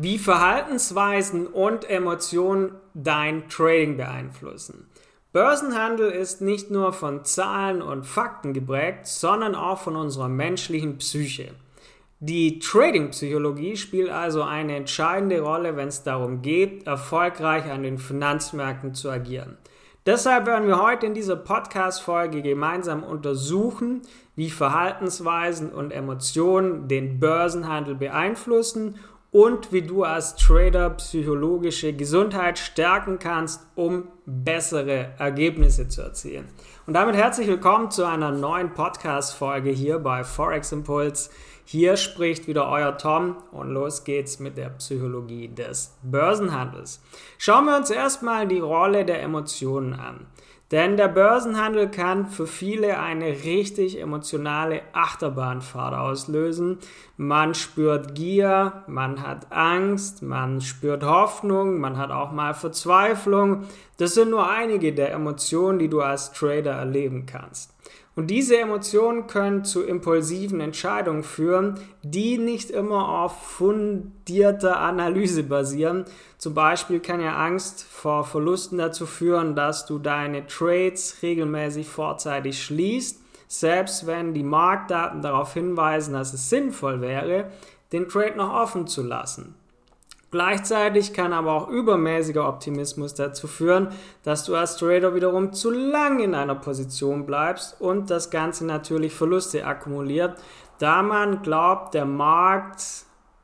Wie Verhaltensweisen und Emotionen dein Trading beeinflussen. Börsenhandel ist nicht nur von Zahlen und Fakten geprägt, sondern auch von unserer menschlichen Psyche. Die Trading-Psychologie spielt also eine entscheidende Rolle, wenn es darum geht, erfolgreich an den Finanzmärkten zu agieren. Deshalb werden wir heute in dieser Podcast-Folge gemeinsam untersuchen, wie Verhaltensweisen und Emotionen den Börsenhandel beeinflussen und wie du als Trader psychologische Gesundheit stärken kannst, um bessere Ergebnisse zu erzielen. Und damit herzlich willkommen zu einer neuen Podcast-Folge hier bei Forex Impulse. Hier spricht wieder euer Tom und los geht's mit der Psychologie des Börsenhandels. Schauen wir uns erstmal die Rolle der Emotionen an. Denn der Börsenhandel kann für viele eine richtig emotionale Achterbahnfahrt auslösen. Man spürt Gier, man hat Angst, man spürt Hoffnung, man hat auch mal Verzweiflung. Das sind nur einige der Emotionen, die du als Trader erleben kannst. Und diese Emotionen können zu impulsiven Entscheidungen führen, die nicht immer auf fundierter Analyse basieren. Zum Beispiel kann ja Angst vor Verlusten dazu führen, dass du deine Trades regelmäßig vorzeitig schließt, selbst wenn die Marktdaten darauf hinweisen, dass es sinnvoll wäre, den Trade noch offen zu lassen. Gleichzeitig kann aber auch übermäßiger Optimismus dazu führen, dass du als Trader wiederum zu lang in einer Position bleibst und das Ganze natürlich Verluste akkumuliert, da man glaubt, der Markt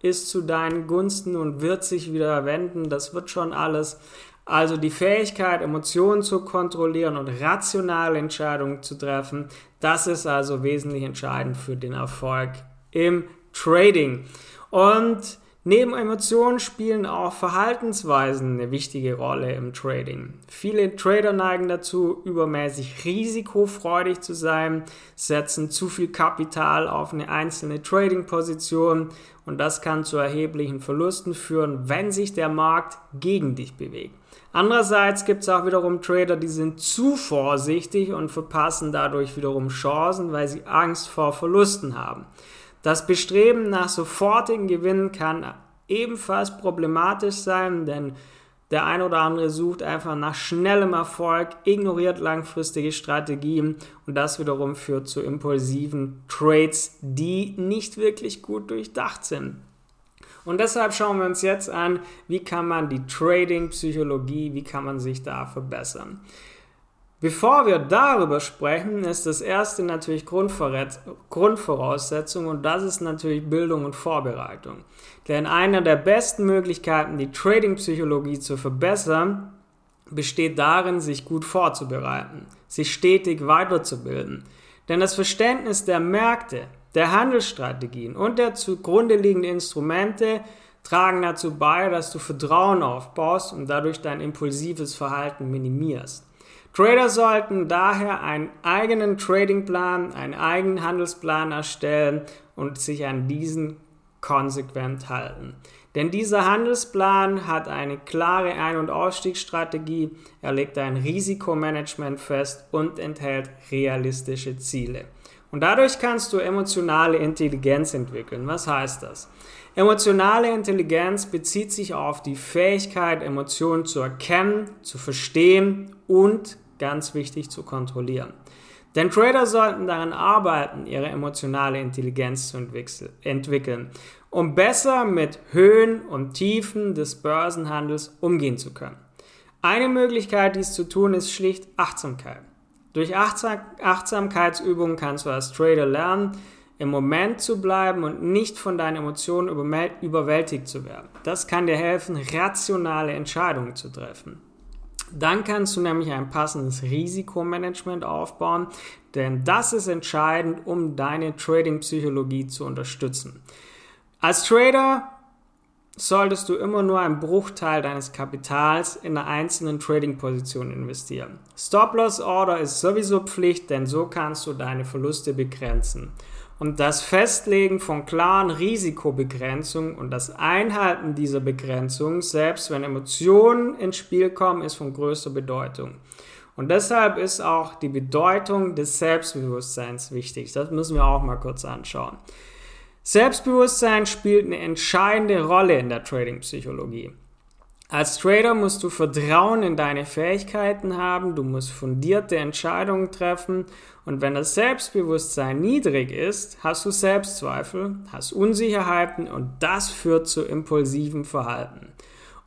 ist zu deinen Gunsten und wird sich wieder wenden, das wird schon alles. Also die Fähigkeit, Emotionen zu kontrollieren und rationale Entscheidungen zu treffen, das ist also wesentlich entscheidend für den Erfolg im Trading. Und Neben Emotionen spielen auch Verhaltensweisen eine wichtige Rolle im Trading. Viele Trader neigen dazu, übermäßig risikofreudig zu sein, setzen zu viel Kapital auf eine einzelne Trading-Position und das kann zu erheblichen Verlusten führen, wenn sich der Markt gegen dich bewegt. Andererseits gibt es auch wiederum Trader, die sind zu vorsichtig und verpassen dadurch wiederum Chancen, weil sie Angst vor Verlusten haben. Das Bestreben nach sofortigen Gewinnen kann ebenfalls problematisch sein, denn der ein oder andere sucht einfach nach schnellem Erfolg, ignoriert langfristige Strategien und das wiederum führt zu impulsiven Trades, die nicht wirklich gut durchdacht sind. Und deshalb schauen wir uns jetzt an, wie kann man die Trading-Psychologie, wie kann man sich da verbessern. Bevor wir darüber sprechen, ist das erste natürlich Grundvoraussetzung und das ist natürlich Bildung und Vorbereitung. Denn eine der besten Möglichkeiten, die Trading-Psychologie zu verbessern, besteht darin, sich gut vorzubereiten, sich stetig weiterzubilden. Denn das Verständnis der Märkte, der Handelsstrategien und der zugrunde liegenden Instrumente tragen dazu bei, dass du Vertrauen aufbaust und dadurch dein impulsives Verhalten minimierst. Trader sollten daher einen eigenen Tradingplan, einen eigenen Handelsplan erstellen und sich an diesen konsequent halten. Denn dieser Handelsplan hat eine klare Ein- und Ausstiegsstrategie, er legt ein Risikomanagement fest und enthält realistische Ziele. Und dadurch kannst du emotionale Intelligenz entwickeln. Was heißt das? Emotionale Intelligenz bezieht sich auf die Fähigkeit, Emotionen zu erkennen, zu verstehen und ganz wichtig zu kontrollieren. Denn Trader sollten daran arbeiten, ihre emotionale Intelligenz zu entwickeln, um besser mit Höhen und Tiefen des Börsenhandels umgehen zu können. Eine Möglichkeit, dies zu tun, ist schlicht Achtsamkeit. Durch Achtsamkeitsübungen kannst du als Trader lernen, im Moment zu bleiben und nicht von deinen Emotionen überwältigt zu werden. Das kann dir helfen, rationale Entscheidungen zu treffen. Dann kannst du nämlich ein passendes Risikomanagement aufbauen, denn das ist entscheidend, um deine Trading-Psychologie zu unterstützen. Als Trader solltest du immer nur einen Bruchteil deines Kapitals in einer einzelnen Trading-Position investieren. Stop-Loss-Order ist sowieso Pflicht, denn so kannst du deine Verluste begrenzen. Und das Festlegen von klaren Risikobegrenzungen und das Einhalten dieser Begrenzungen, selbst wenn Emotionen ins Spiel kommen, ist von größter Bedeutung. Und deshalb ist auch die Bedeutung des Selbstbewusstseins wichtig. Das müssen wir auch mal kurz anschauen. Selbstbewusstsein spielt eine entscheidende Rolle in der Trading-Psychologie. Als Trader musst du Vertrauen in deine Fähigkeiten haben, du musst fundierte Entscheidungen treffen und wenn das Selbstbewusstsein niedrig ist, hast du Selbstzweifel, hast Unsicherheiten und das führt zu impulsivem Verhalten.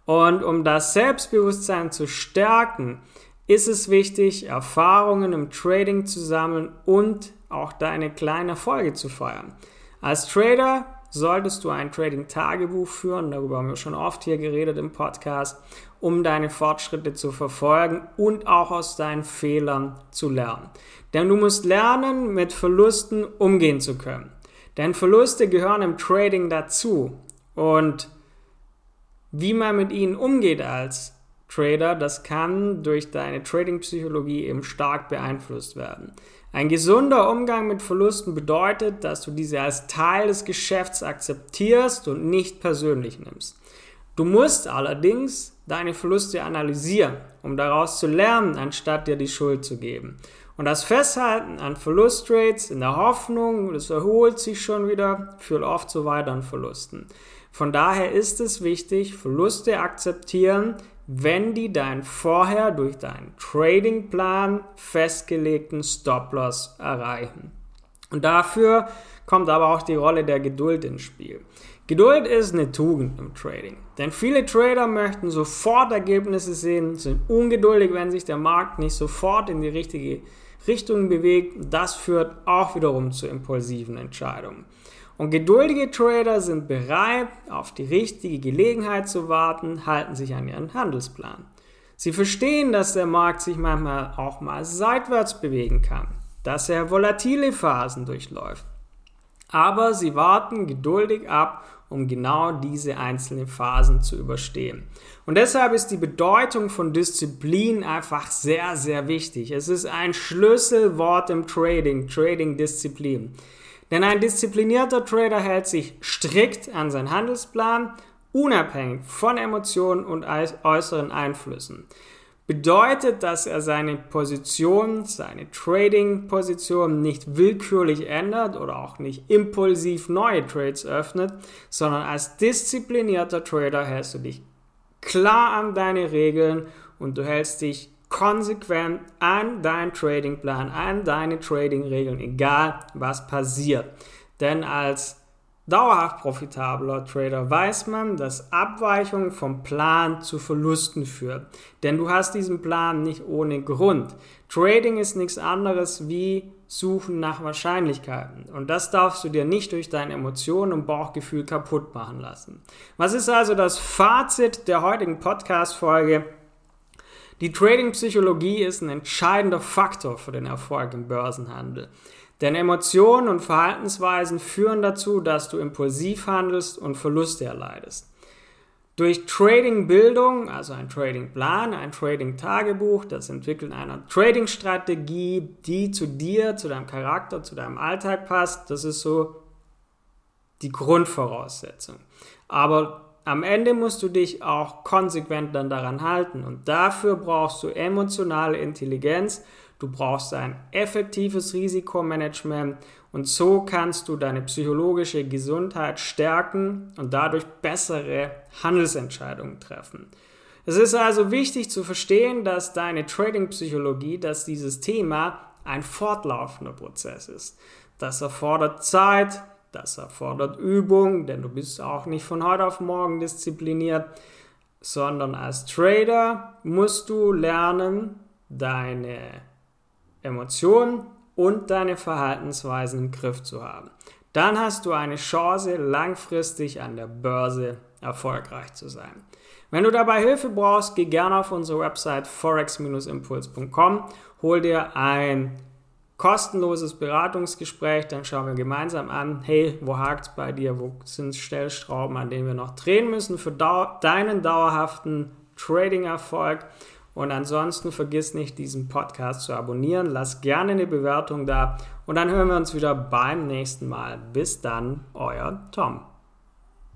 Und um das Selbstbewusstsein zu stärken, ist es wichtig, Erfahrungen im Trading zu sammeln und auch deine kleinen Erfolge zu feiern. Als Trader solltest du ein Trading-Tagebuch führen, darüber haben wir schon oft hier geredet im Podcast, um deine Fortschritte zu verfolgen und auch aus deinen Fehlern zu lernen. Denn du musst lernen, mit Verlusten umgehen zu können. Denn Verluste gehören im Trading dazu. Und wie man mit ihnen umgeht als Trader, das kann durch deine Trading-Psychologie eben stark beeinflusst werden. Ein gesunder Umgang mit Verlusten bedeutet, dass du diese als Teil des Geschäfts akzeptierst und nicht persönlich nimmst. Du musst allerdings deine Verluste analysieren, um daraus zu lernen, anstatt dir die Schuld zu geben. Und das Festhalten an Verlustrates in der Hoffnung, es erholt sich schon wieder, führt oft zu weiteren Verlusten. Von daher ist es wichtig, Verluste akzeptieren, wenn die deinen vorher durch deinen Tradingplan festgelegten Stop-Loss erreichen. Und dafür kommt aber auch die Rolle der Geduld ins Spiel. Geduld ist eine Tugend im Trading, denn viele Trader möchten sofort Ergebnisse sehen, sind ungeduldig, wenn sich der Markt nicht sofort in die richtige Richtung bewegt. Das führt auch wiederum zu impulsiven Entscheidungen. Und geduldige Trader sind bereit, auf die richtige Gelegenheit zu warten, halten sich an ihren Handelsplan. Sie verstehen, dass der Markt sich manchmal auch mal seitwärts bewegen kann, dass er volatile Phasen durchläuft. Aber sie warten geduldig ab, um genau diese einzelnen Phasen zu überstehen. Und deshalb ist die Bedeutung von Disziplin einfach sehr, sehr wichtig. Es ist ein Schlüsselwort im Trading, Trading-Disziplin. Denn ein disziplinierter Trader hält sich strikt an seinen Handelsplan, unabhängig von Emotionen und äußeren Einflüssen. Bedeutet, dass er seine Position, seine Trading-Position nicht willkürlich ändert oder auch nicht impulsiv neue Trades öffnet, sondern als disziplinierter Trader hältst du dich klar an deine Regeln und du hältst dich konsequent an deinen Tradingplan, an deine Trading-Regeln, egal was passiert. Denn als dauerhaft profitabler Trader weiß man, dass Abweichung vom Plan zu Verlusten führt. Denn du hast diesen Plan nicht ohne Grund. Trading ist nichts anderes wie Suchen nach Wahrscheinlichkeiten. Und das darfst du dir nicht durch deine Emotionen und Bauchgefühl kaputt machen lassen. Was ist also das Fazit der heutigen Podcast-Folge? Die Trading-Psychologie ist ein entscheidender Faktor für den Erfolg im Börsenhandel. Denn Emotionen und Verhaltensweisen führen dazu, dass du impulsiv handelst und Verluste erleidest. Durch Trading-Bildung, also ein Trading-Plan, ein Trading-Tagebuch, das Entwickeln einer Trading-Strategie, die zu dir, zu deinem Charakter, zu deinem Alltag passt, das ist so die Grundvoraussetzung. Aber am Ende musst du dich auch konsequent dann daran halten und dafür brauchst du emotionale Intelligenz, du brauchst ein effektives Risikomanagement und so kannst du deine psychologische Gesundheit stärken und dadurch bessere Handelsentscheidungen treffen. Es ist also wichtig zu verstehen, dass deine Trading-Psychologie, dass dieses Thema ein fortlaufender Prozess ist. Das erfordert Zeit, das erfordert Übung, denn du bist auch nicht von heute auf morgen diszipliniert, sondern als Trader musst du lernen, deine Emotionen und deine Verhaltensweisen im Griff zu haben. Dann hast du eine Chance, langfristig an der Börse erfolgreich zu sein. Wenn du dabei Hilfe brauchst, geh gerne auf unsere Website forex-impuls.com, hol dir ein kostenloses Beratungsgespräch, dann schauen wir gemeinsam an, hey, wo hakt es bei dir, wo sind Stellstrauben, an denen wir noch drehen müssen für dau deinen dauerhaften Trading-Erfolg. Und ansonsten vergiss nicht, diesen Podcast zu abonnieren, lass gerne eine Bewertung da und dann hören wir uns wieder beim nächsten Mal. Bis dann, euer Tom.